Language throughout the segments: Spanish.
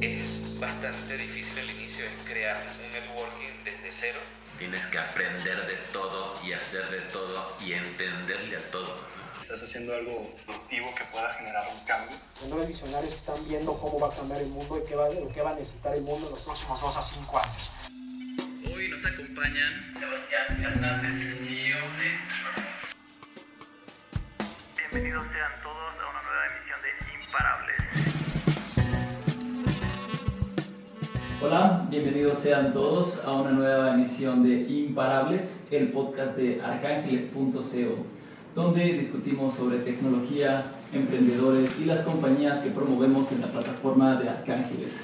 Es bastante difícil el inicio, es crear un networking desde cero. Tienes que aprender de todo y hacer de todo y entenderle a todo. Estás haciendo algo productivo que pueda generar un cambio. Los visionarios están viendo cómo va a cambiar el mundo y qué va, lo que va a necesitar el mundo en los próximos 2 a 5 años. Hoy nos acompañan Sebastián Hernández, CEO de Bienvenidos sean Hola, bienvenidos sean todos a una nueva emisión de Imparables, el podcast de arcángeles.co, donde discutimos sobre tecnología, emprendedores y las compañías que promovemos en la plataforma de Arcángeles.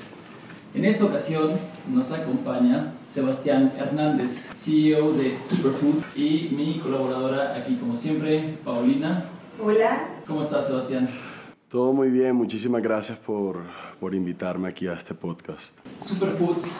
En esta ocasión nos acompaña Sebastián Hernández, CEO de Superfoods, y mi colaboradora aquí como siempre, Paulina. Hola. ¿Cómo estás, Sebastián? Todo muy bien, muchísimas gracias por, por invitarme aquí a este podcast. Superfoods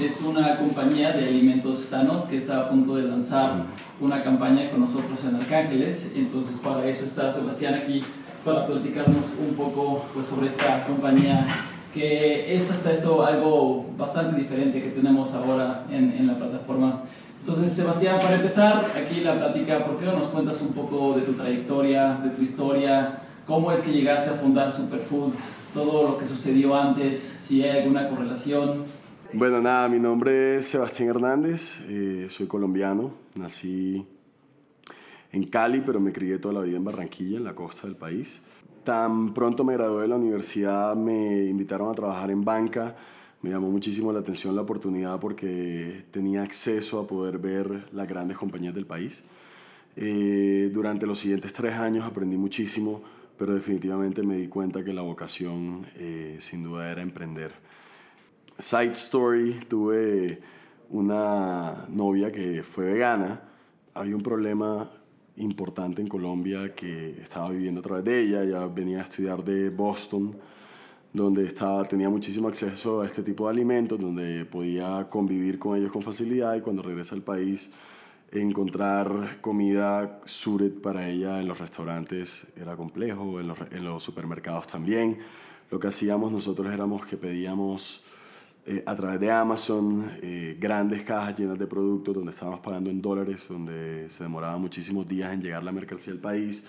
es una compañía de alimentos sanos que está a punto de lanzar una campaña con nosotros en Arcángeles. Entonces, para eso está Sebastián aquí para platicarnos un poco pues, sobre esta compañía que es hasta eso algo bastante diferente que tenemos ahora en, en la plataforma. Entonces, Sebastián, para empezar aquí la plática, ¿por qué no nos cuentas un poco de tu trayectoria, de tu historia? ¿Cómo es que llegaste a fundar Superfoods? Todo lo que sucedió antes, si hay alguna correlación. Bueno, nada, mi nombre es Sebastián Hernández, eh, soy colombiano, nací en Cali, pero me crié toda la vida en Barranquilla, en la costa del país. Tan pronto me gradué de la universidad, me invitaron a trabajar en banca. Me llamó muchísimo la atención la oportunidad porque tenía acceso a poder ver las grandes compañías del país. Eh, durante los siguientes tres años aprendí muchísimo, pero definitivamente me di cuenta que la vocación eh, sin duda era emprender. Side story, tuve una novia que fue vegana. Había un problema importante en Colombia que estaba viviendo a través de ella. Ella venía a estudiar de Boston, donde estaba, tenía muchísimo acceso a este tipo de alimentos, donde podía convivir con ellos con facilidad y cuando regresa al país encontrar comida suret para ella en los restaurantes era complejo, en los, en los supermercados también. Lo que hacíamos nosotros éramos que pedíamos eh, a través de Amazon eh, grandes cajas llenas de productos donde estábamos pagando en dólares, donde se demoraba muchísimos días en llegar la mercancía al país,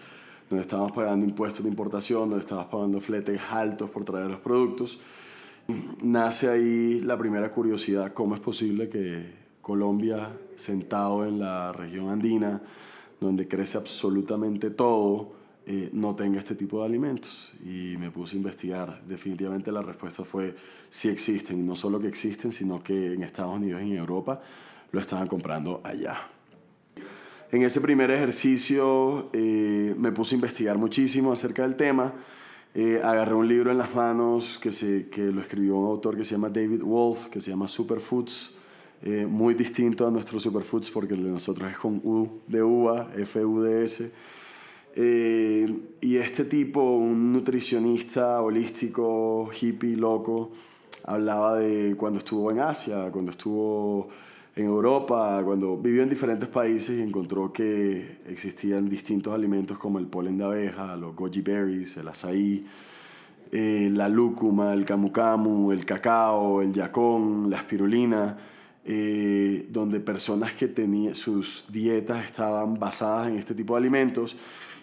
donde estábamos pagando impuestos de importación, donde estábamos pagando fletes altos por traer los productos. Nace ahí la primera curiosidad, ¿cómo es posible que Colombia, sentado en la región andina, donde crece absolutamente todo, eh, no tenga este tipo de alimentos. Y me puse a investigar. Definitivamente la respuesta fue sí existen, y no solo que existen, sino que en Estados Unidos y en Europa lo estaban comprando allá. En ese primer ejercicio eh, me puse a investigar muchísimo acerca del tema. Eh, agarré un libro en las manos que, se, que lo escribió un autor que se llama David Wolf, que se llama Superfoods eh, muy distinto a nuestros superfoods porque el de nosotros es con U de uva, F-U-D-S. Eh, y este tipo, un nutricionista holístico, hippie, loco, hablaba de cuando estuvo en Asia, cuando estuvo en Europa, cuando vivió en diferentes países y encontró que existían distintos alimentos como el polen de abeja, los goji berries, el azaí, eh, la lúcuma, el camu camu, el cacao, el yacón, la espirulina eh, donde personas que tenían sus dietas estaban basadas en este tipo de alimentos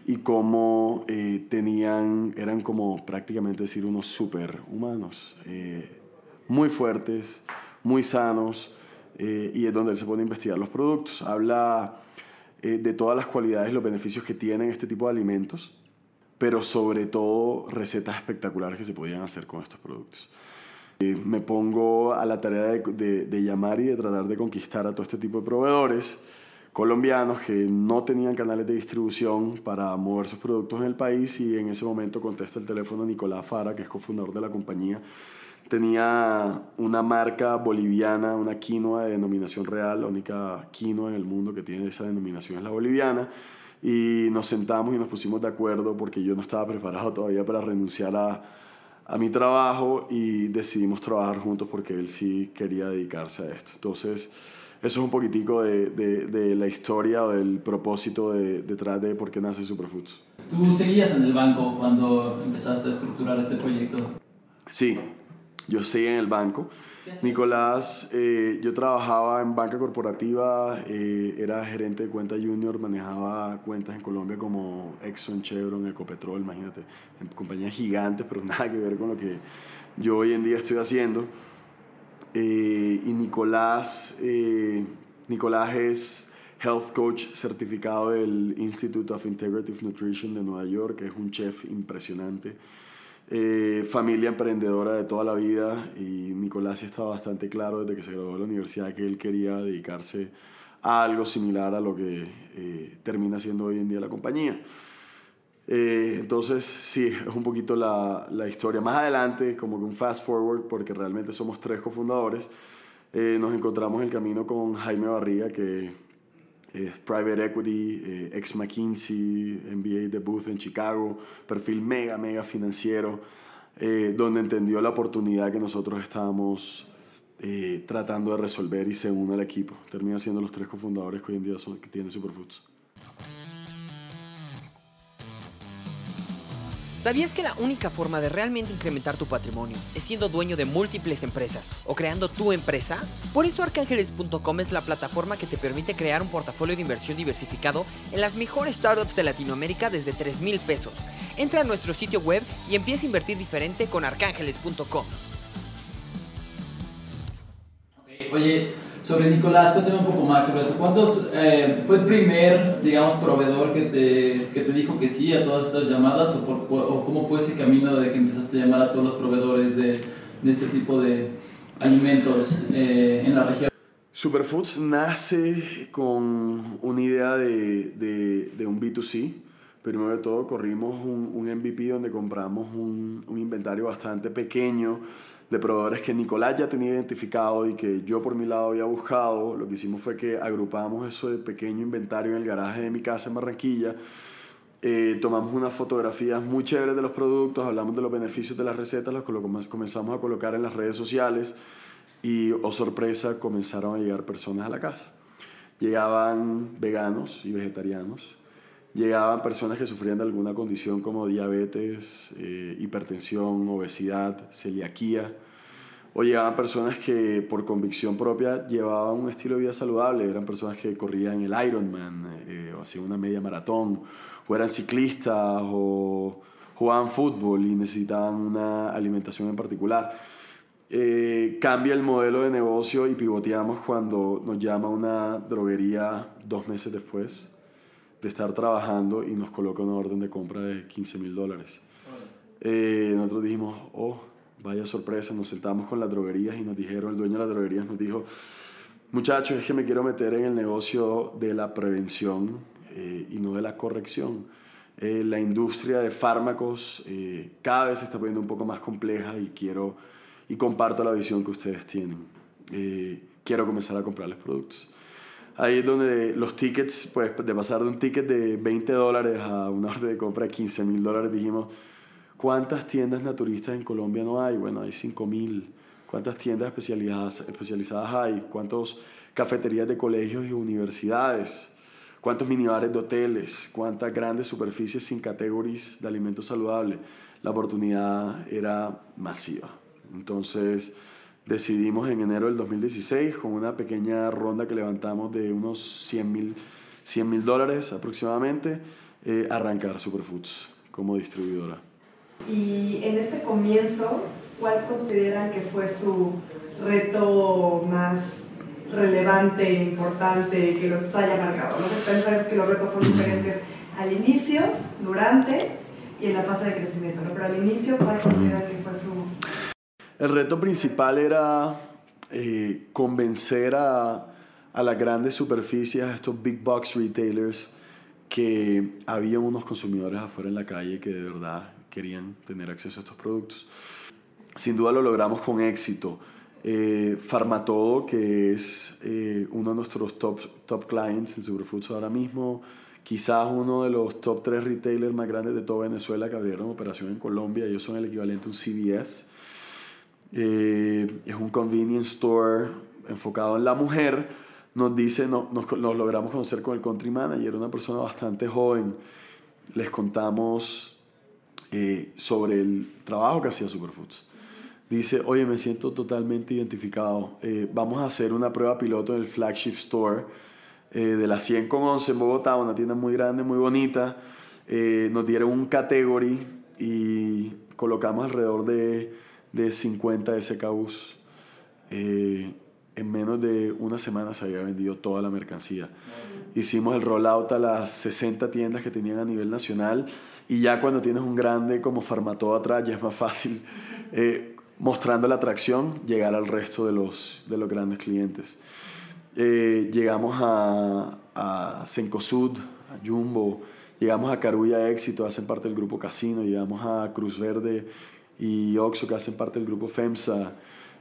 y como eh, tenían, eran como prácticamente decir unos superhumanos, eh, muy fuertes, muy sanos, y es donde él se pone a investigar los productos. Habla de todas las cualidades los beneficios que tienen este tipo de alimentos, pero sobre todo recetas espectaculares que se podían hacer con estos productos. Me pongo a la tarea de, de, llamar y de tratar de conquistar a todo este tipo de proveedores colombianos que no tenían canales de distribución para mover sus productos en el país y en ese momento contesta el teléfono Nicolás Fara, que es cofundador de la compañía. Tenía una marca boliviana, una quinoa de denominación real, la única quinoa en el mundo que tiene esa denominación es la boliviana. Y nos sentamos y nos pusimos de acuerdo porque yo no estaba preparado todavía para renunciar a, a mi trabajo y decidimos trabajar juntos porque él sí quería dedicarse a esto. Entonces, eso es un poquitico de, de, de la historia o del propósito de, detrás de por qué nace Superfoods. ¿Tú seguías en el banco cuando empezaste a estructurar este proyecto? Sí, yo seguía en el banco. Nicolás, eh, yo trabajaba en banca corporativa, eh, era gerente de cuenta junior, manejaba cuentas en Colombia como Exxon, Chevron, Ecopetrol, imagínate, en compañías gigantes, pero nada que ver con lo que yo hoy en día estoy haciendo. Eh, y Nicolás, Nicolás es health coach certificado del Institute of Integrative Nutrition de Nueva York, que es un chef impresionante. Eh, familia emprendedora de toda la vida y Nicolás estaba bastante claro desde que se graduó de la universidad que él quería dedicarse a algo similar a lo que eh, termina siendo hoy en día la compañía. Eh, entonces, sí, es un poquito la, la, historia. Más adelante, como que un fast forward, porque realmente somos tres cofundadores, nos encontramos en el camino con Jaime Barriga, que es private equity, eh, ex McKinsey, MBA de Booth en Chicago, perfil mega, mega financiero, eh, donde entendió la oportunidad que nosotros estábamos eh, tratando de resolver y se une al equipo. Termina siendo los tres cofundadores que hoy en día son, que tiene Superfoods. ¿Sabías que la única forma de realmente incrementar tu patrimonio es siendo dueño de múltiples empresas o creando tu empresa? Por eso arcángeles.com es la plataforma que te permite crear un portafolio de inversión diversificado en las mejores startups de Latinoamérica desde 3 mil pesos. Entra a nuestro sitio web y empieza a invertir diferente con arcángeles.com. Oye, sobre Nicolás, cuéntame un poco más sobre eso. ¿Cuántos eh, fue el primer, digamos, proveedor que te, que te dijo que sí a todas estas llamadas o, o, cómo fue ese camino de que empezaste a llamar a todos los proveedores de, de este tipo de alimentos eh, en la región? Superfoods nace con una idea de, de, de, un B2C. Primero de todo corrimos un, un MVP donde compramos un, un inventario bastante pequeño de proveedores que Nicolás ya tenía identificado y que yo por mi lado había buscado. Lo que hicimos fue que agrupamos eso de pequeño inventario en el garaje de mi casa en Barranquilla. Eh, tomamos unas fotografías muy chéveres de los productos, hablamos de los beneficios de las recetas, los comenzamos a colocar en las redes sociales y, oh sorpresa, comenzaron a llegar personas a la casa. Llegaban veganos y vegetarianos, llegaban personas que sufrían de alguna condición como diabetes, eh, hipertensión, obesidad, celiaquía, o llegaban personas que por convicción propia llevaban un estilo de vida saludable, eran personas que corrían el Ironman, eh, o hacían una media maratón, o eran ciclistas, o jugaban fútbol y necesitaban una alimentación en particular. Eh, cambia el modelo de negocio y pivoteamos cuando nos llama una droguería dos meses después de estar trabajando y nos coloca una orden de compra de 15 mil dólares. Eh, nosotros dijimos, oh, vaya sorpresa, nos sentamos con las droguerías y nos dijeron, el dueño de las droguerías nos dijo, muchachos, es que me quiero meter en el negocio de la prevención eh, y no de la corrección. Eh, la industria de fármacos cada vez se está poniendo un poco más compleja y quiero y comparto la visión que ustedes tienen. quiero comenzar a comprarles productos ahí es donde los tickets, pues de pasar de un ticket de 20 dólares a una orden de compra de 15 mil dólares, dijimos, ¿cuántas tiendas naturistas en Colombia no hay? Bueno, hay 5 mil. ¿Cuántas tiendas especializadas, especializadas hay? ¿Cuántas cafeterías de colegios y universidades? ¿Cuántos minibares de hoteles? ¿Cuántas grandes superficies sin categorías de alimentos saludables? La oportunidad era masiva. Entonces, decidimos en enero del 2016, con una pequeña ronda que levantamos de unos 100 mil 100, dólares aproximadamente, eh, arrancar Superfoods como distribuidora. Y en este comienzo, ¿cuál consideran que fue su reto más relevante, importante, que los haya marcado? ¿no? Sabemos que los retos son diferentes al inicio, durante y en la fase de crecimiento, ¿no? pero al inicio, ¿cuál consideran que fue su el reto principal era eh, convencer a, a, las grandes superficies, a estos big box retailers, que había unos consumidores afuera en la calle que de verdad querían tener acceso a estos productos. Sin duda lo logramos con éxito. Eh, Farmatodo, que es eh, uno de nuestros top, top clients en Superfoods ahora mismo, quizás uno de los top tres retailers más grandes de toda Venezuela que abrieron operación en Colombia. Ellos son el equivalente a un CVS. Eh, es un convenience store enfocado en la mujer. Nos dice, no, nos, logramos conocer con el country manager, una persona bastante joven. Les contamos eh, sobre el trabajo que hacía Superfoods. dice, oye, me siento totalmente identificado. Eh, vamos a hacer una prueba piloto en el flagship store eh, de la 100 con 11 en Bogotá, una tienda muy grande, muy bonita. Eh, nos dieron un category y colocamos alrededor de, de 50 SKUs. Eh, en menos de una semana se había vendido toda la mercancía. Hicimos el rollout a las 60 tiendas que tenían a nivel nacional y ya cuando tienes un grande como Farmatodo atrás ya es más fácil, eh, mostrando la atracción, llegar al resto de los, de los grandes clientes. Eh, llegamos a, a Cencosud, a Jumbo, llegamos a Carulla Éxito, hacen parte del grupo Casino, llegamos a Cruz Verde y Oxo, que hacen parte del grupo FEMSA,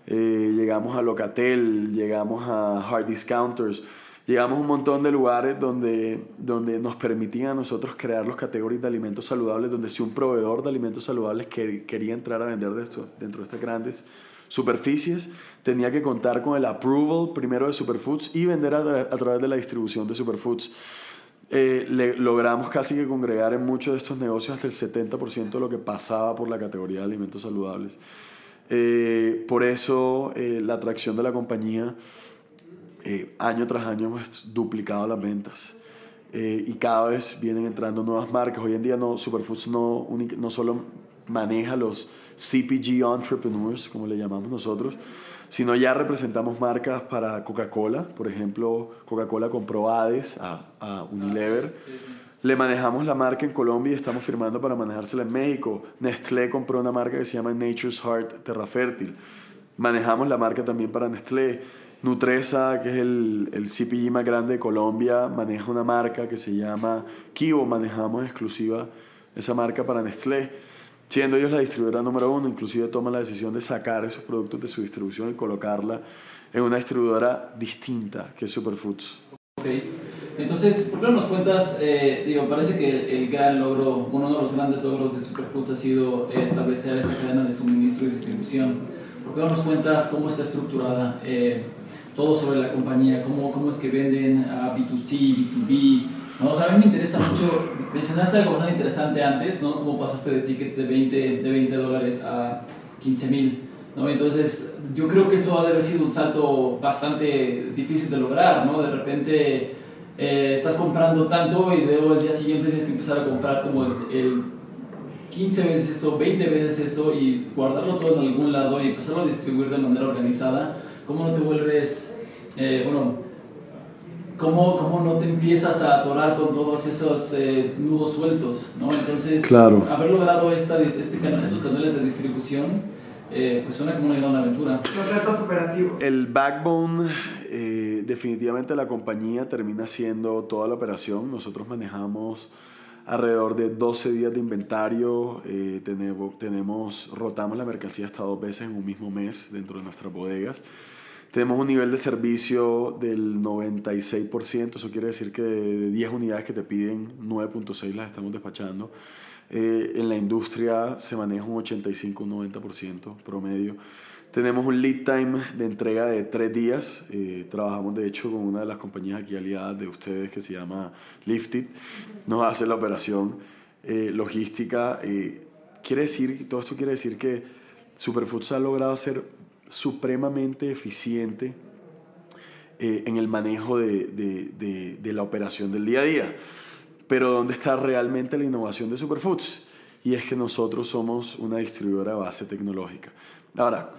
eh, llegamos a Locatel, llegamos a Hard Discounters, llegamos a un montón de lugares donde, donde nos permitían a nosotros crear los categorías de alimentos saludables, donde si un proveedor de alimentos saludables que, quería entrar a vender de dentro de estas grandes superficies, tenía que contar con el approval primero de Superfoods y vender a través de la distribución de Superfoods. Eh, le, logramos casi que congregar en muchos de estos negocios hasta el 70% de lo que pasaba por la categoría de alimentos saludables. Eh, por eso eh, la atracción de la compañía, eh, año tras año hemos duplicado las ventas. Eh, y cada vez vienen entrando nuevas marcas. Hoy en día no, Superfoods no, no solo maneja los CPG entrepreneurs, como le llamamos nosotros, sino ya representamos marcas para Coca-Cola. Por ejemplo, Coca-Cola compró Hades a, a Unilever. Le manejamos la marca en Colombia y estamos firmando para manejársela en México. Nestlé compró una marca que se llama Nature's Heart Terra Fértil. Manejamos la marca también para Nestlé. Nutresa, que es el, el CPG más grande de Colombia, maneja una marca que se llama Kivo. Manejamos exclusiva esa marca para Nestlé. Siendo ellos la distribuidora número uno, inclusive toman la decisión de sacar esos productos de su distribución y colocarla en una distribuidora distinta que es Superfoods. Ok. Entonces, ¿por qué no nos cuentas? eh, digo, parece que el gran logro, uno de los grandes logros de Superfoods ha sido eh, establecer esta cadena de suministro y distribución. ¿Por qué no nos cuentas cómo está estructurada eh, todo sobre la compañía? ¿Cómo, ¿Cómo es que venden a B2C, B2B? ¿No? O a mí me interesa mucho, mencionaste algo bastante interesante antes, ¿no? Cómo pasaste de tickets de 20, de 20 dólares a 15 mil. ¿no? Entonces, yo creo que eso ha de haber sido un salto bastante difícil de lograr, ¿no? De repente eh, estás comprando tanto y luego el día siguiente tienes que empezar a comprar como el, el 15 veces eso, 20 veces eso y guardarlo todo en algún lado y empezarlo a distribuir de manera organizada. ¿Cómo no te vuelves, eh, bueno, cómo, cómo no te empiezas a atorar con todos esos eh, nudos sueltos, ¿no? Entonces, Claro. haber logrado esta, este canal, estos canales de distribución, eh, pues suena como una gran aventura. Los retos operativos. El backbone, eh, definitivamente la compañía termina siendo toda la operación. Nosotros manejamos alrededor de 12 días de inventario. eh, tenemos, tenemos, rotamos la mercancía hasta dos veces en un mismo mes dentro de nuestras bodegas. Tenemos un nivel de servicio del 96%, eso quiere decir que de 10 unidades que te piden, 9.6 las estamos despachando. Eh, en la industria se maneja un 85-90% promedio. Tenemos un lead time de entrega de tres días. Eh, trabajamos de hecho con una de las compañías aquí aliadas de ustedes que se llama Lifted. Nos hace la operación eh, logística. Eh, quiere decir, todo esto quiere decir que Superfoods ha logrado ser supremamente eficiente eh, en el manejo de, de- de- la operación del día a día. Pero ¿dónde está realmente la innovación de Superfoods? Y es que nosotros somos una distribuidora de base tecnológica. Ahora,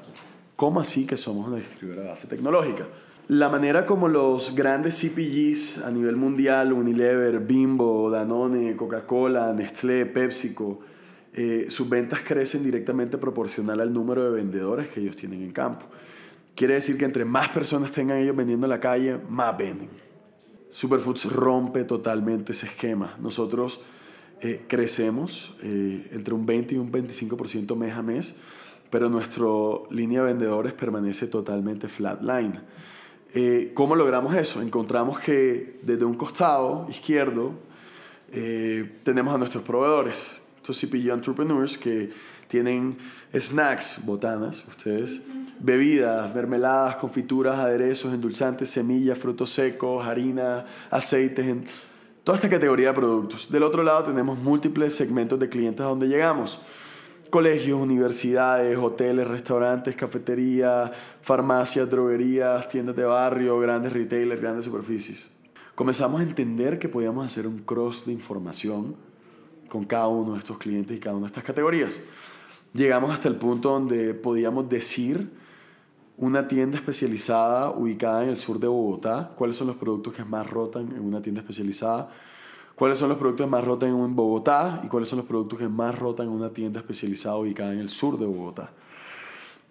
¿cómo así que somos una distribuidora de base tecnológica? La manera como los grandes CPGs a nivel mundial, Unilever, Bimbo, Danone, Coca-Cola, Nestlé, PepsiCo, eh, sus ventas crecen directamente proporcional al número de vendedores que ellos tienen en campo. Quiere decir que entre más personas tengan ellos vendiendo en la calle, más venden. Superfoods rompe totalmente ese esquema. Nosotros eh, crecemos eh, entre un 20 y un 25% mes a mes, pero nuestra línea de vendedores permanece totalmente flatline. Eh, ¿Cómo logramos eso? Encontramos que desde un costado izquierdo eh, tenemos a nuestros proveedores, estos CPG entrepreneurs que tienen snacks, botanas, ustedes, bebidas, mermeladas, confituras, aderezos, endulzantes, semillas, frutos secos, harina, aceites, en toda esta categoría de productos. Del otro lado tenemos múltiples segmentos de clientes a donde llegamos. colegios, universidades, hoteles, restaurantes, cafeterías, farmacias, droguerías, tiendas de barrio, grandes retailers, grandes superficies. Comenzamos a entender que podíamos hacer un cross de información con cada uno de estos clientes y cada una de estas categorías. Llegamos hasta el punto donde podíamos decir una tienda especializada ubicada en el sur de Bogotá, cuáles son los productos que más rotan en una tienda especializada, cuáles son los productos que más rotan en Bogotá y cuáles son los productos que más rotan en una tienda especializada ubicada en el sur de Bogotá.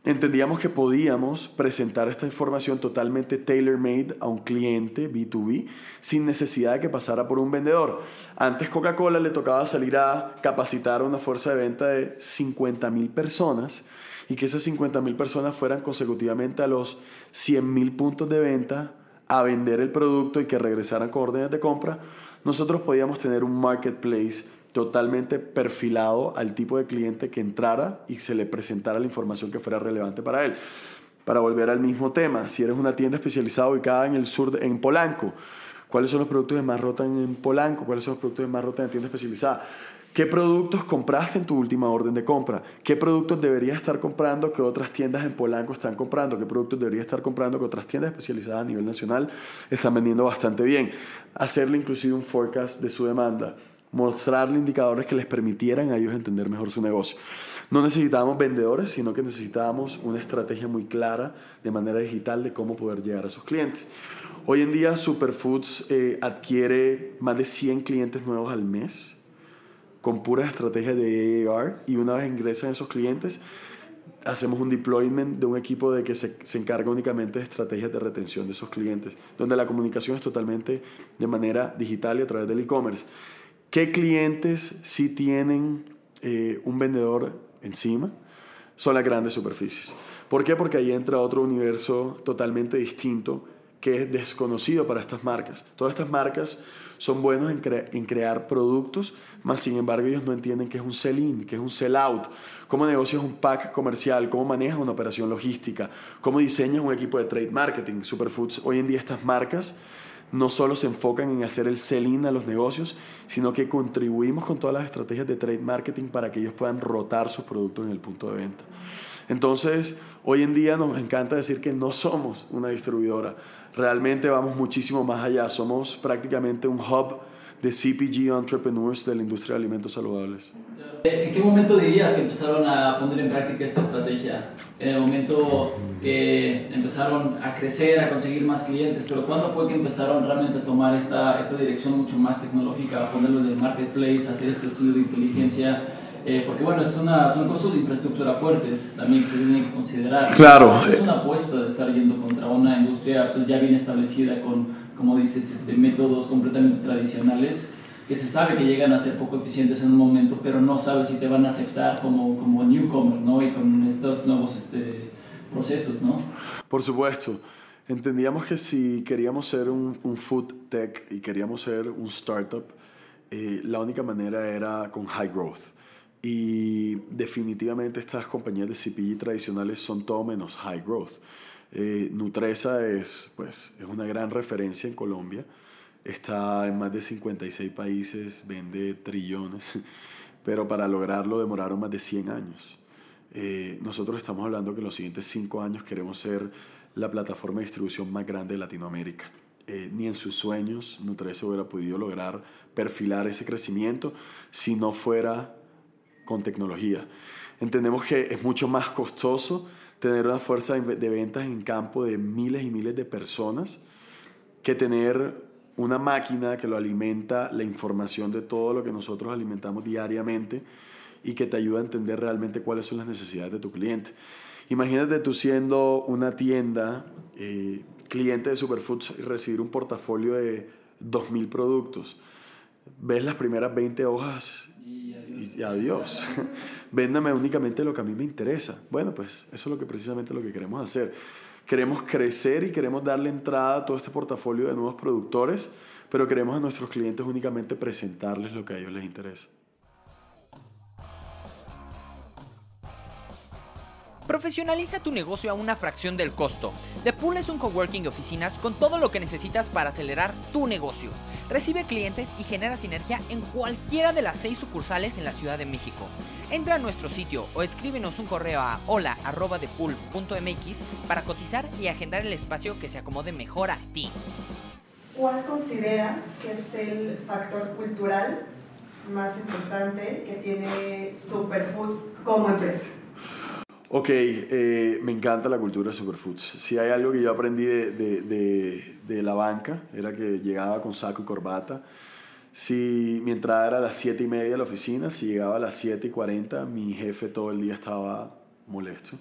Entendíamos que podíamos presentar esta información totalmente tailor-made a un cliente B2B sin necesidad de que pasara por un vendedor. Antes Coca-Cola le tocaba salir a capacitar a una fuerza de venta de 50 mil personas y que esas 50 mil personas fueran consecutivamente a los 100 mil puntos de venta a vender el producto y que regresaran con órdenes de compra. Nosotros podíamos tener un marketplace totalmente perfilado al tipo de cliente que entrara y se le presentara la información que fuera relevante para él. Para volver al mismo tema, si eres una tienda especializada ubicada en el sur, de, en Polanco, ¿cuáles son los productos que más rotan en Polanco? ¿Cuáles son los productos que más rotan en tienda especializada? ¿Qué productos compraste en tu última orden de compra? ¿Qué productos deberías estar comprando que otras tiendas en Polanco están comprando? ¿Qué productos deberías estar comprando que otras tiendas especializadas a nivel nacional están vendiendo bastante bien? Hacerle inclusive un forecast de su demanda mostrarle indicadores que les permitieran a ellos entender mejor su negocio. No necesitábamos vendedores, sino que necesitábamos una estrategia muy clara de manera digital de cómo poder llegar a sus clientes. Hoy en día Superfoods eh, adquiere más de 100 clientes nuevos al mes con puras estrategias de AAR y una vez ingresan esos clientes hacemos un deployment de un equipo de que se, se, encarga únicamente de estrategias de retención de esos clientes, donde la comunicación es totalmente de manera digital y a través del e-commerce. ¿Qué clientes sí tienen eh, un vendedor encima? Son las grandes superficies. ¿Por qué? Porque ahí entra otro universo totalmente distinto que es desconocido para estas marcas. Todas estas marcas son buenos en, crear productos, mas sin embargo ellos no entienden qué es un sell-in, qué es un sell-out, cómo negocias un pack comercial, cómo manejas una operación logística, cómo diseñas un equipo de trade marketing. Superfoods, hoy en día estas marcas no solo se enfocan en hacer el sell-in a los negocios, sino que contribuimos con todas las estrategias de trade marketing para que ellos puedan rotar sus productos en el punto de venta. Entonces, hoy en día nos encanta decir que no somos una distribuidora, realmente vamos muchísimo más allá, somos prácticamente un hub de CPG entrepreneurs de la industria de alimentos saludables. ¿En qué momento dirías que empezaron a poner en práctica esta estrategia? En el momento que empezaron a crecer, a conseguir más clientes, pero ¿cuándo fue que empezaron realmente a tomar esta, esta dirección mucho más tecnológica, a ponerlo en el marketplace, a hacer este estudio de inteligencia? Eh, porque bueno, es una, son costos de infraestructura fuertes también que se tienen que considerar. Claro. Es una apuesta de estar yendo contra una industria pues, ya bien establecida con, como dices, este, métodos completamente tradicionales que se sabe que llegan a ser poco eficientes en un momento, pero no sabes si te van a aceptar como, como newcomer, ¿no? Y con estos nuevos este, procesos, ¿no? Por supuesto. Entendíamos que si queríamos ser un, un food tech y queríamos ser un startup, eh, la única manera era con high growth. Y definitivamente estas compañías de CPG tradicionales son todo menos high growth. Eh, Nutresa es, pues, es una gran referencia en Colombia. Está en más de 56 países, vende trillones, pero para lograrlo demoraron más de 100 años. Eh, nosotros estamos hablando que en los siguientes 5 años queremos ser la plataforma de distribución más grande de Latinoamérica. Eh, ni en sus sueños Nutresa hubiera podido lograr perfilar ese crecimiento si no fuera con tecnología. Entendemos que es mucho más costoso tener una fuerza de ventas en campo de miles y miles de personas que tener una máquina que lo alimenta la información de todo lo que nosotros alimentamos diariamente y que te ayuda a entender realmente cuáles son las necesidades de tu cliente. Imagínate tú siendo una tienda, eh, cliente de Superfoods y recibir un portafolio de 2.000 productos. Ves las primeras 20 hojas y adiós. Véndame únicamente lo que a mí me interesa. Bueno, pues eso es lo que precisamente lo que queremos hacer. Queremos crecer y queremos darle entrada a todo este portafolio de nuevos productores, pero queremos a nuestros clientes únicamente presentarles lo que a ellos les interesa. Profesionaliza tu negocio a una fracción del costo. The Pool es un coworking de oficinas con todo lo que necesitas para acelerar tu negocio. Recibe clientes y genera sinergia en cualquiera de las seis sucursales en la Ciudad de México. Entra a nuestro sitio o escríbenos un correo a hola.depool.mx para cotizar y agendar el espacio que se acomode mejor a ti. ¿Cuál consideras que es el factor cultural más importante que tiene Superfoods como empresa? Ok, eh, me encanta la cultura de Superfoods. Si hay algo que yo aprendí de, de, de, la banca, era que llegaba con saco y corbata. Si mi entrada era a las 7 y media a la oficina, si llegaba a las 7 y 40, mi jefe todo el día estaba molesto.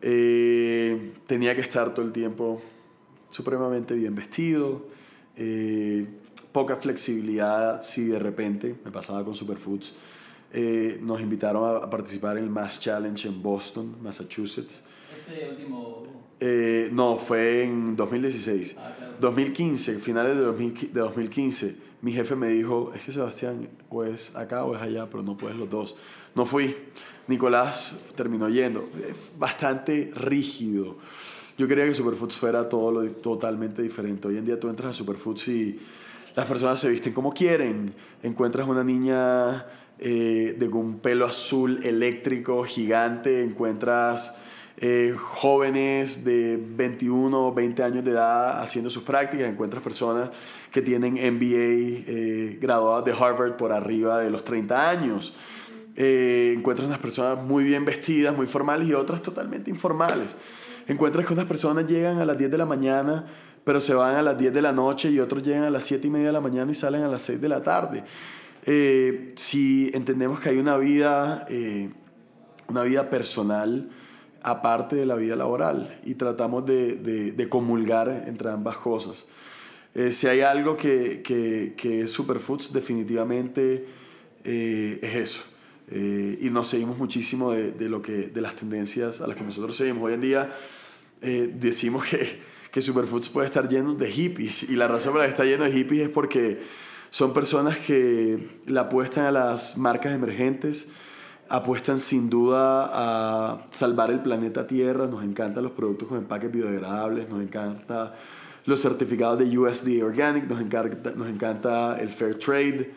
Eh, tenía que estar todo el tiempo supremamente bien vestido, eh, poca flexibilidad si de repente, me pasaba con Superfoods, eh, nos invitaron a, participar en el Mass Challenge en Boston, Massachusetts. Este último... Eh, no, fue en 2016. Ah, claro. 2015, finales de, 2000 de 2015, mi jefe me dijo, es que Sebastián, o es acá o es allá, pero no puedes los dos. No fui. Nicolás terminó yendo. Bastante rígido. Yo quería que Superfoods fuera todo lo totalmente diferente. Hoy en día tú entras a Superfoods y las personas se visten como quieren. Encuentras una niña eh, de un pelo azul eléctrico gigante, encuentras eh, jóvenes de 21 o 20 años de edad haciendo sus prácticas, encuentras personas que tienen MBA eh, graduadas de Harvard por arriba de los 30 años. Eh, encuentras unas personas muy bien vestidas, muy formales y otras totalmente informales. Encuentras que unas personas llegan a las 10 de la mañana, pero se van a las 10 de la noche y otros llegan a las 7 y media de la mañana y salen a las 6 de la tarde. Eh, si entendemos que hay una vida, eh, una vida personal aparte de la vida laboral y tratamos de, de, de comulgar entre ambas cosas. Eh, si hay algo que, que, que es Superfoods, definitivamente eh, es eso. Eh, y nos seguimos muchísimo de, de, lo que, de las tendencias a las que nosotros seguimos. Hoy en día eh, decimos que, que Superfoods puede estar lleno de hippies y la razón por la que está lleno de hippies es porque son personas que le apuestan a las marcas emergentes, apuestan sin duda a salvar el planeta Tierra, nos encantan los productos con empaques biodegradables, nos encanta los certificados de USDA Organic, nos encanta, nos encanta el Fair Trade.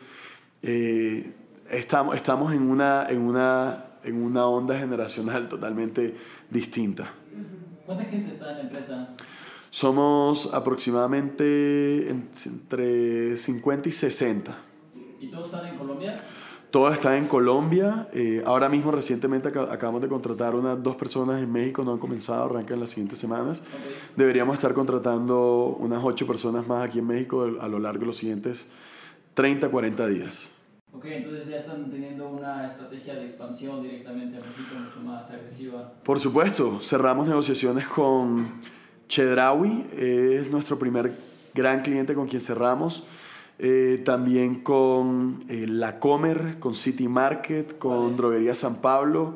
Eh, estamos, estamos en, una, en, una, en una onda generacional totalmente distinta. ¿Cuánta gente está en la empresa? Somos aproximadamente entre 50 y 60. ¿Y todos están en Colombia? Todos están en Colombia. Eh, ahora mismo, recientemente, ac acabamos de contratar unas dos personas en México, no han comenzado, arrancan las siguientes semanas. Okay. Deberíamos estar contratando unas ocho personas más aquí en México a lo largo de los siguientes 30, 40 días. Ok, entonces ya están teniendo una estrategia de expansión directamente a México mucho más agresiva. Por supuesto, cerramos negociaciones con Chedraui, es nuestro primer gran cliente con quien cerramos. Eh, también con eh, La Comer, con City Market, con vale. Droguería San Pablo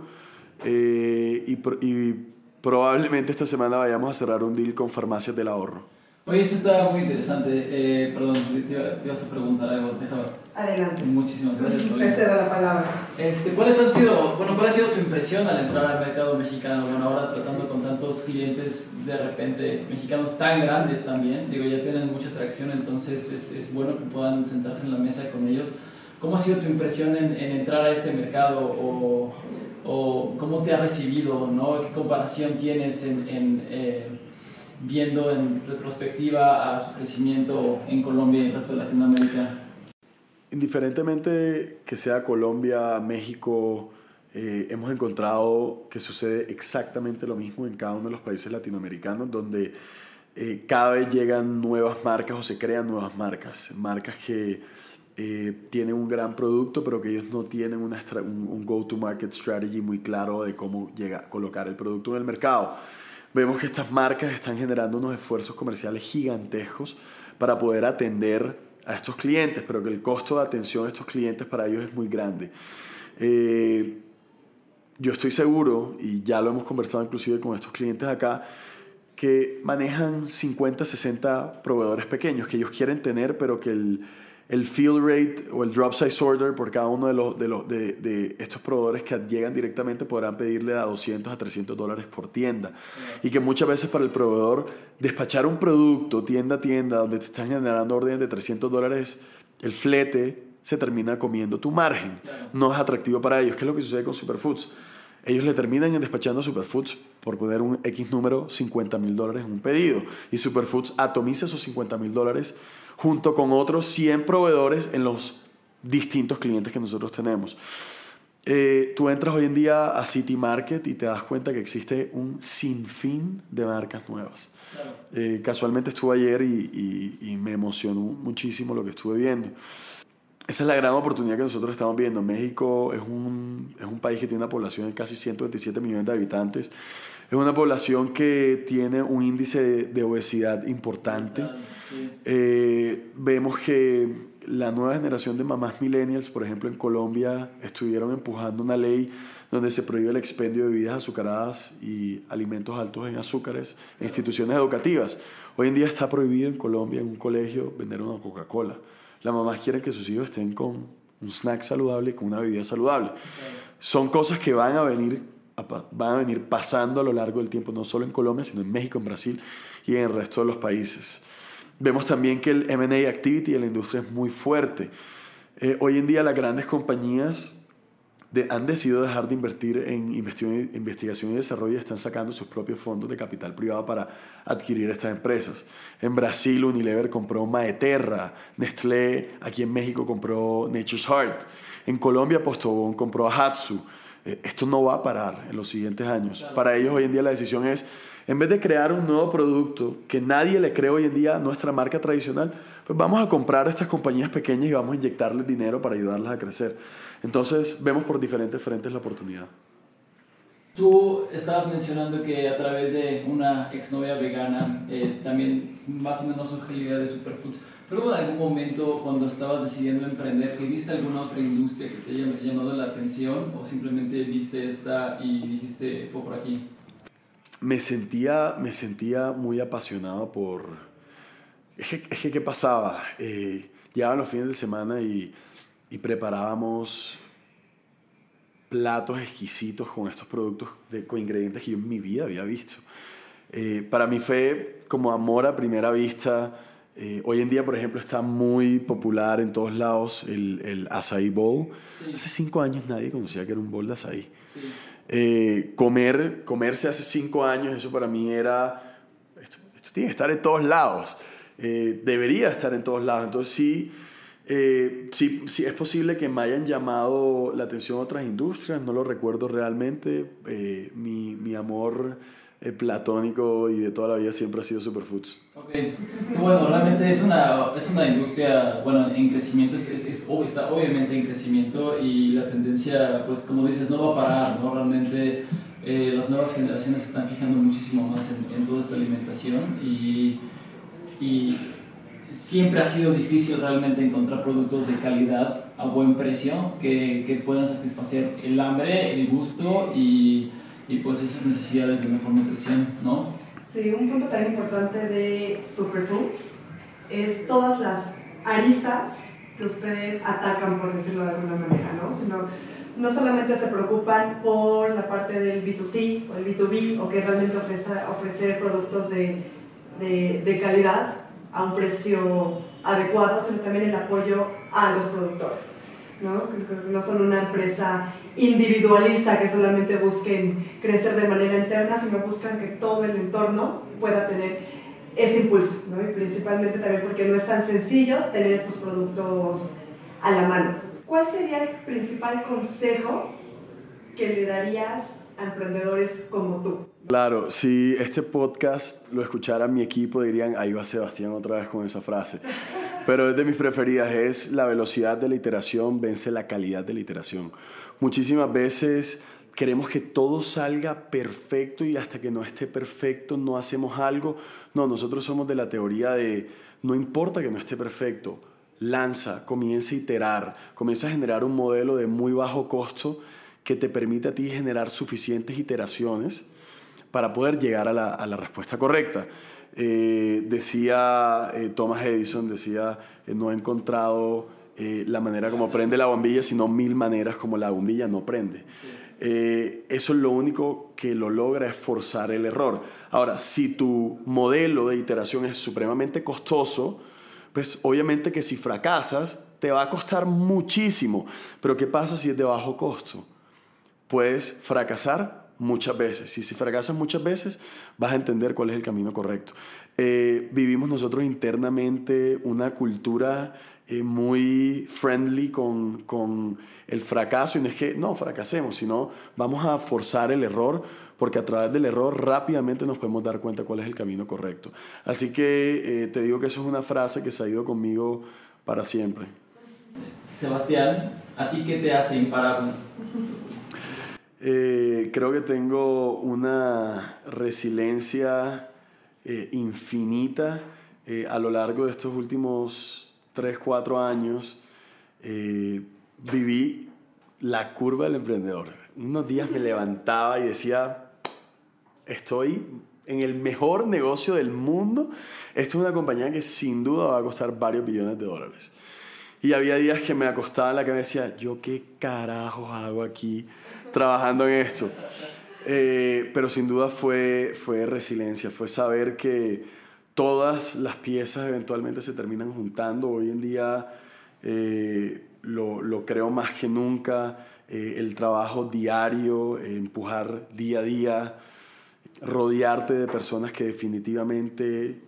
eh, y, y, probablemente esta semana vayamos a cerrar un deal con Farmacias del Ahorro. Oye, eso está muy interesante. Eh, perdón, te, ibas a preguntar algo. Déjame. Adelante. Muchísimas gracias. Te cedo la palabra. Este, ¿Cuáles han sido, bueno, cuál ha sido tu impresión al entrar al mercado mexicano? Bueno, ahora tratando con tantos clientes de repente mexicanos tan grandes también, digo, ya tienen mucha atracción, entonces es, es bueno que puedan sentarse en la mesa con ellos. ¿Cómo ha sido tu impresión en, en entrar a este mercado o, o, cómo te ha recibido, ¿no? ¿Qué comparación tienes en, en eh, viendo en retrospectiva a su crecimiento en Colombia y el resto de Latinoamérica? Indiferentemente que sea Colombia, México, eh, hemos encontrado que sucede exactamente lo mismo en cada uno de los países latinoamericanos, donde eh, cada vez llegan nuevas marcas o se crean nuevas marcas, marcas que eh, tienen un gran producto, pero que ellos no tienen una un, un go-to-market strategy muy claro de cómo llega, colocar el producto en el mercado. Vemos que estas marcas están generando unos esfuerzos comerciales gigantescos para poder atender a estos clientes, pero que el costo de atención a estos clientes para ellos es muy grande. Eh, yo estoy seguro, y ya lo hemos conversado inclusive con estos clientes acá, que manejan 50, 60 proveedores pequeños que ellos quieren tener, pero que el, el fill rate o el drop size order por cada uno de, los, de, los, de, de estos proveedores que llegan directamente podrán pedirle a 200 a 300 dólares por tienda. Y que muchas veces para el proveedor despachar un producto tienda a tienda donde te están generando órdenes de 300 dólares, el flete se termina comiendo tu margen. No es atractivo para ellos. ¿Qué es lo que sucede con Superfoods? Ellos le terminan despachando a Superfoods por poner un X número 50 mil dólares en un pedido. Y Superfoods atomiza esos 50 mil dólares junto con otros 100 proveedores en los distintos clientes que nosotros tenemos. Eh, tú entras hoy en día a City Market y te das cuenta que existe un sinfín de marcas nuevas. Eh, casualmente estuve ayer y, y, me emocionó muchísimo lo que estuve viendo. Esa es la gran oportunidad que nosotros estamos viendo. México es un, es un país que tiene una población de casi 127 millones de habitantes. Es una población que tiene un índice de, de obesidad importante. Eh, vemos que la nueva generación de mamás millennials, por ejemplo en Colombia, estuvieron empujando una ley donde se prohíbe el expendio de bebidas azucaradas y alimentos altos en azúcares en instituciones educativas. Hoy en día está prohibido en Colombia, en un colegio, vender una Coca-Cola. Las mamás quieren que sus hijos estén con un snack saludable y con una bebida saludable. Son cosas que van a venir van a venir pasando a lo largo del tiempo, no solo en Colombia, sino en México, en Brasil y en el resto de los países. Vemos también que el MA activity de la industria es muy fuerte. Eh, hoy en día las grandes compañías han decidido dejar de invertir en investigación y desarrollo y están sacando sus propios fondos de capital privado para adquirir estas empresas. En Brasil Unilever compró Maeterra, Nestlé aquí en México compró Nature's Heart, en Colombia Postobón compró Hatsu. Eh, esto no va a parar en los siguientes años. Para ellos hoy en día la decisión es en vez de crear un nuevo producto que nadie le cree hoy en día a nuestra marca tradicional, pues vamos a comprar a estas compañías pequeñas y vamos a inyectarles dinero para ayudarlas a crecer. Entonces vemos por diferentes frentes la oportunidad. Tú estabas mencionando que a través de una exnovia vegana eh, también más o menos surge la idea de Superfoods. ¿Pero hubo algún momento cuando estabas decidiendo emprender que viste alguna otra industria que te haya llamado la atención o simplemente viste esta y dijiste fue por aquí? me sentía, me sentía muy apasionado por... Es que, ¿qué pasaba? Eh, llegaban los fines de semana y, y, preparábamos platos exquisitos con estos productos, de, con ingredientes que yo en mi vida había visto. Eh, para mí fue como amor a primera vista. Eh, hoy en día, por ejemplo, está muy popular en todos lados el, el acai bowl. Hace cinco años nadie conocía que era un bowl de acai. Sí. Eh, comer, comerse hace cinco años, eso para mí era, esto, tiene que estar en todos lados, eh, debería estar en todos lados. Entonces sí, eh, sí, sí, es posible que me hayan llamado la atención otras industrias, no lo recuerdo realmente. mi, mi amor platónico y de toda la vida siempre ha sido Superfoods. Ok, bueno, realmente es una, es una industria, bueno, en crecimiento, es, es, está obviamente en crecimiento y la tendencia, pues como dices, no va a parar, ¿no? Realmente eh, las nuevas generaciones se están fijando muchísimo más en, en toda esta alimentación y, y siempre ha sido difícil realmente encontrar productos de calidad a buen precio que, que puedan satisfacer el hambre, el gusto y y pues esas necesidades de mejor nutrición, ¿no? Sí, un punto tan importante de Superfoods es todas las aristas que ustedes atacan, por decirlo de alguna manera, ¿no? Sino, no solamente se preocupan por la parte del B2C o el B2B, o que realmente ofrece, ofrecer productos de, de, de calidad a un precio adecuado, sino también el apoyo a los productores. ¿no? no son una empresa individualista que solamente busquen crecer de manera interna, sino buscan que todo el entorno pueda tener ese impulso, ¿no? y principalmente también porque no es tan sencillo tener estos productos a la mano. ¿Cuál sería el principal consejo que le darías emprendedores como tú? Claro, si este podcast lo escuchara mi equipo dirían, ahí va Sebastián otra vez con esa frase. Pero es de mis preferidas, es la velocidad de la iteración vence la calidad de la iteración. Muchísimas veces queremos que todo salga perfecto y hasta que no esté perfecto no hacemos algo. No, nosotros somos de la teoría de no importa que no esté perfecto, lanza, comienza a iterar, comienza a generar un modelo de muy bajo costo que te permite a ti generar suficientes iteraciones para poder llegar a la, a la respuesta correcta. Eh, decía eh, Thomas Edison, decía, eh, no he encontrado la manera como prende la bombilla, sino mil maneras como la bombilla no prende. eso es lo único que lo logra es forzar el error. Ahora, si tu modelo de iteración es supremamente costoso, pues obviamente que si fracasas, te va a costar muchísimo. Pero ¿qué pasa si es de bajo costo? Puedes fracasar muchas veces. Y si fracasas muchas veces, vas a entender cuál es el camino correcto. Eh, vivimos nosotros internamente una cultura eh, muy friendly con, con, el fracaso. Y no es que no fracasemos, sino vamos a forzar el error, porque a través del error rápidamente nos podemos dar cuenta cuál es el camino correcto. Así que eh, te digo que eso es una frase que se ha ido conmigo para siempre. Sebastián, ¿a ti qué te hace imparable? Eh, creo que tengo una resiliencia eh, infinita eh, a lo largo de estos últimos 3, 4 años. viví la curva del emprendedor. Unos días me levantaba y decía, estoy en el mejor negocio del mundo. Esto es una compañía que sin duda va a costar varios billones de dólares. Y había días que me acostaba en la cama y decía, ¿yo qué carajos hago aquí? trabajando en esto. Eh, pero sin duda fue, fue resiliencia, fue saber que todas las piezas eventualmente se terminan juntando. Hoy en día eh, lo, lo, creo más que nunca, eh, el trabajo diario, empujar día a día, rodearte de personas que definitivamente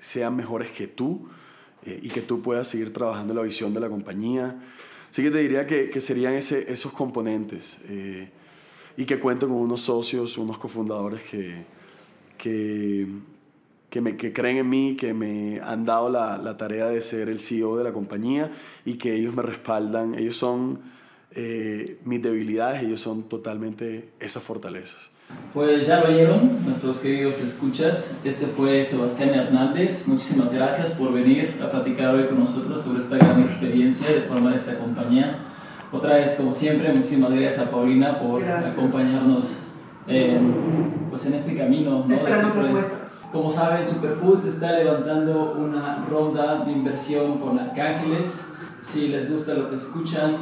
sean mejores que tú y que tú puedas seguir trabajando la visión de la compañía. Así que te diría que, que serían ese, esos componentes eh, y que cuento con unos socios, unos cofundadores que, que, que, me, que creen en mí, que me han dado la, la, tarea de ser el CEO de la compañía y que ellos me respaldan. Ellos son eh, mis debilidades, ellos son totalmente esas fortalezas. Pues ya lo oyeron, nuestros queridos escuchas. Este fue Sebastián Hernández. Muchísimas gracias por venir a platicar hoy con nosotros sobre esta gran experiencia de formar esta compañía. Otra vez, como siempre, muchísimas gracias a Paulina por acompañarnos en, pues en este camino. ¿no? Como saben, Superfoods está levantando una ronda de inversión con Arcángeles. Si les gusta lo que escuchan,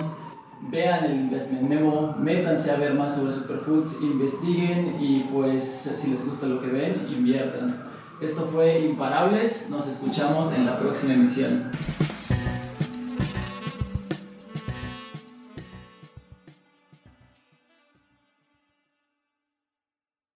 vean el investment memo, métanse a ver más sobre superfoods, investiguen y pues si les gusta lo que ven, inviertan. Esto fue Imparables, nos escuchamos en la próxima emisión.